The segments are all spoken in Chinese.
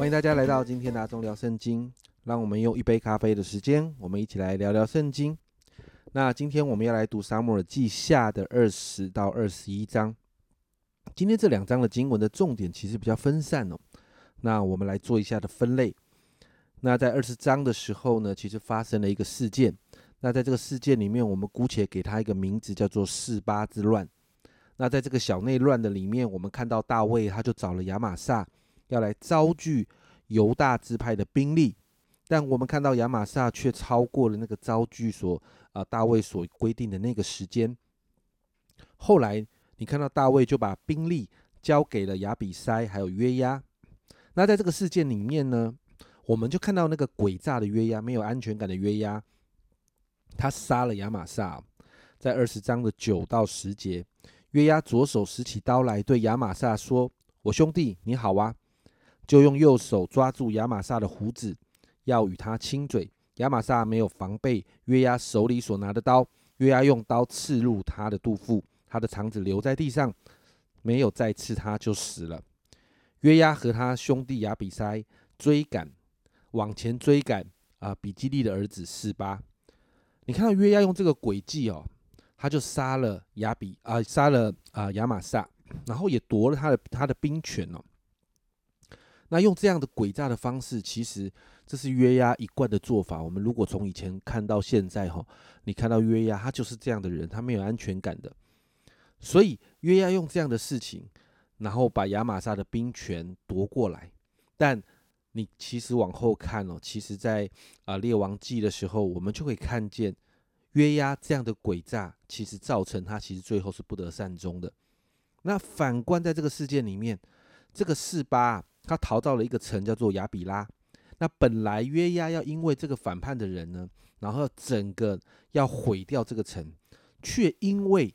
欢迎大家来到今天的阿忠聊圣经，让我们用一杯咖啡的时间，我们一起来聊聊圣经。那今天我们要来读撒母耳记下的二十到二十一章。今天这两章的经文的重点其实比较分散哦。那我们来做一下的分类。那在二十章的时候呢，其实发生了一个事件。那在这个事件里面，我们姑且给他一个名字，叫做四八之乱。那在这个小内乱的里面，我们看到大卫他就找了亚玛撒，要来招聚犹大支派的兵力。但我们看到亚玛撒却超过了那个招聚所啊大卫所规定的那个时间。后来你看到大卫就把兵力交给了亚比筛还有约押。那在这个事件里面呢？我们就看到那个诡诈的约押，没有安全感的约押，他杀了亚玛撒。在二十章的九到十节，约押左手拾起刀来，对亚玛撒说：“我兄弟你好啊！”就用右手抓住亚玛撒的胡子，要与他亲嘴。亚玛撒没有防备约押手里所拿的刀，约押用刀刺入他的肚腹，他的肠子留在地上，没有再刺他，就死了。约押和他兄弟亚比筛追赶。往前追赶啊，比基利的儿子示巴，你看到约押用这个诡计哦，他就杀了亚比啊，杀了啊亚玛撒，然后也夺了他的他的兵权哦。那用这样的诡诈的方式，其实这是约押一贯的做法。我们如果从以前看到现在哈，你看到约押他就是这样的人，他没有安全感的，所以约押用这样的事情，然后把亚玛撒的兵权夺过来，但。你其实往后看哦，其实，在啊列王记的时候，我们就会看见约押这样的诡诈，其实造成他其实最后是不得善终的。那反观在这个事件里面，这个四八他逃到了一个城叫做亚比拉。那本来约押要因为这个反叛的人呢，然后整个要毁掉这个城，却因为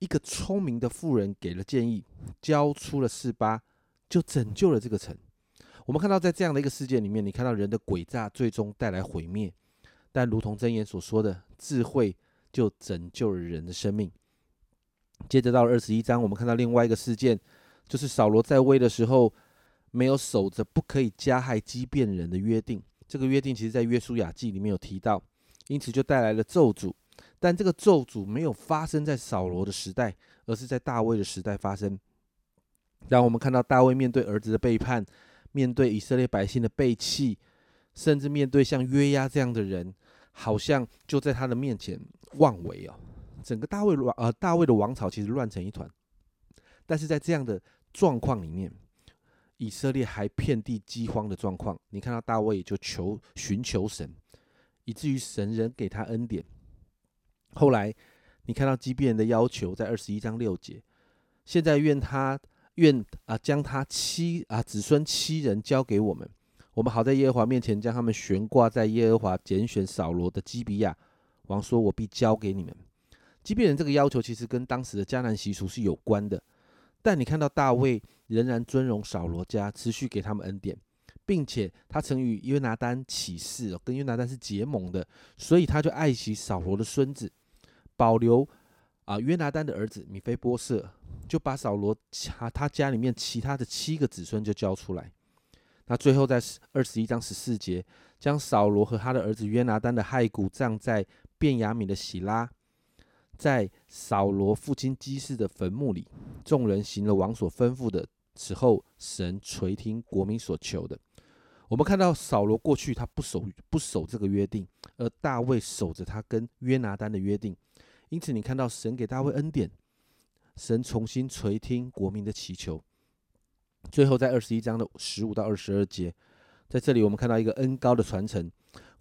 一个聪明的妇人给了建议，交出了示巴，就拯救了这个城。我们看到，在这样的一个事件里面，你看到人的诡诈最终带来毁灭，但如同真言所说的，智慧就拯救了人的生命。接着到了二十一章，我们看到另外一个事件，就是扫罗在位的时候没有守着不可以加害畸变人的约定。这个约定其实在约书亚记里面有提到，因此就带来了咒诅。但这个咒诅没有发生在扫罗的时代，而是在大卫的时代发生。让我们看到大卫面对儿子的背叛。面对以色列百姓的背弃，甚至面对像约押这样的人，好像就在他的面前妄为哦。整个大卫王呃大卫的王朝其实乱成一团，但是在这样的状况里面，以色列还遍地饥荒的状况，你看到大卫就求寻求神，以至于神人给他恩典。后来你看到基遍人的要求，在二十一章六节，现在愿他。愿啊，将他七啊子孙七人交给我们，我们好在耶和华面前将他们悬挂在耶和华拣选扫罗的基比亚。王说：“我必交给你们。”基比人这个要求其实跟当时的迦南习俗是有关的，但你看到大卫仍然尊荣扫罗家，持续给他们恩典，并且他曾与约拿丹起誓，跟约拿丹是结盟的，所以他就爱惜扫罗的孙子，保留啊约拿丹的儿子米菲波设。就把扫罗他他家里面其他的七个子孙就交出来。那最后在二十一章十四节，将扫罗和他的儿子约拿丹的骸骨葬在便雅悯的喜拉，在扫罗父亲基士的坟墓里。众人行了王所吩咐的，此后神垂听国民所求的。我们看到扫罗过去他不守不守这个约定，而大卫守着他跟约拿丹的约定，因此你看到神给大卫恩典。神重新垂听国民的祈求。最后，在二十一章的十五到二十二节，在这里我们看到一个恩高的传承。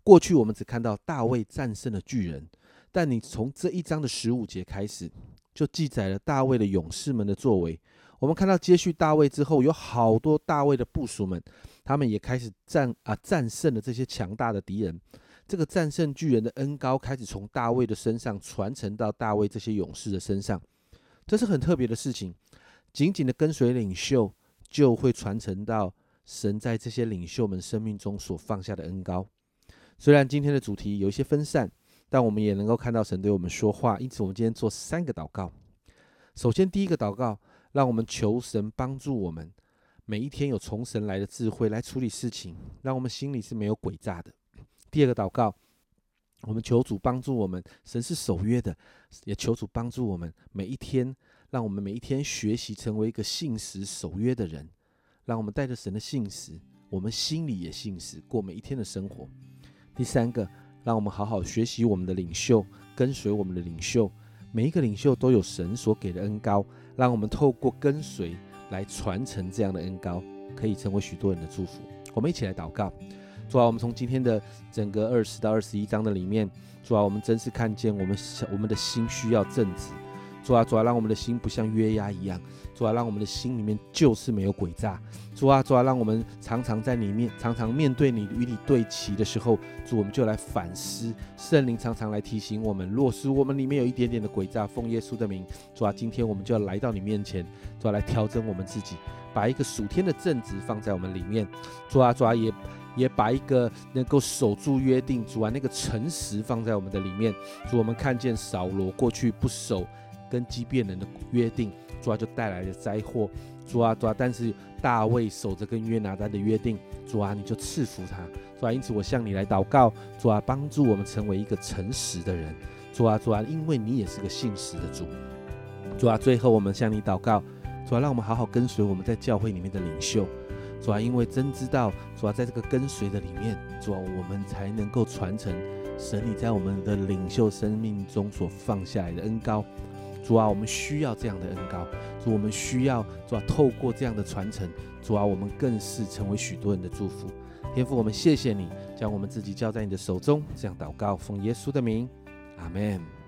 过去我们只看到大卫战胜了巨人，但你从这一章的十五节开始，就记载了大卫的勇士们的作为。我们看到接续大卫之后，有好多大卫的部属们，他们也开始战啊战胜了这些强大的敌人。这个战胜巨人的恩高开始从大卫的身上传承到大卫这些勇士的身上。这是很特别的事情，紧紧的跟随领袖，就会传承到神在这些领袖们生命中所放下的恩高。虽然今天的主题有一些分散，但我们也能够看到神对我们说话。因此，我们今天做三个祷告。首先，第一个祷告，让我们求神帮助我们，每一天有从神来的智慧来处理事情，让我们心里是没有诡诈的。第二个祷告，我们求主帮助我们，神是守约的，也求主帮助我们每一天，让我们每一天学习成为一个信实守约的人，让我们带着神的信实，我们心里也信实，过每一天的生活。第三个，让我们好好学习我们的领袖，跟随我们的领袖。每一个领袖都有神所给的恩高，让我们透过跟随来传承这样的恩高，可以成为许多人的祝福。我们一起来祷告，主啊，我们从今天的整个二十到二十一章的里面，主啊，我们真是看见我们我们的心需要正直。主啊，主啊，让我们的心不像约押一样。主啊，让我们的心里面就是没有诡诈。主啊，主啊，让我们常常在里面，常常面对你与你对齐的时候，主我们就来反思。圣灵常常来提醒我们，若是我们里面有一点点的诡诈，奉耶稣的名，主啊，今天我们就要来到你面前，主啊，来调整我们自己，把一个属天的正直放在我们里面。主啊，主啊，也也把一个能够守住约定，主啊，那个诚实放在我们的里面。主，我们看见扫罗过去不守。跟畸变人的约定，主啊就带来了灾祸，主啊主啊，但是大卫守着跟约拿单的约定，主啊你就赐福他，主啊因此我向你来祷告，主啊帮助我们成为一个诚实的人，主啊主啊，因为你也是个信实的主，主啊最后我们向你祷告，主啊让我们好好跟随我们在教会里面的领袖，主啊因为真知道，主啊在这个跟随的里面，主啊我们才能够传承神你在我们的领袖生命中所放下来的恩高。主啊，我们需要这样的恩高。主，我们需要主啊，透过这样的传承，主啊，我们更是成为许多人的祝福。天父，我们谢谢你，将我们自己交在你的手中。这样祷告，奉耶稣的名，阿门。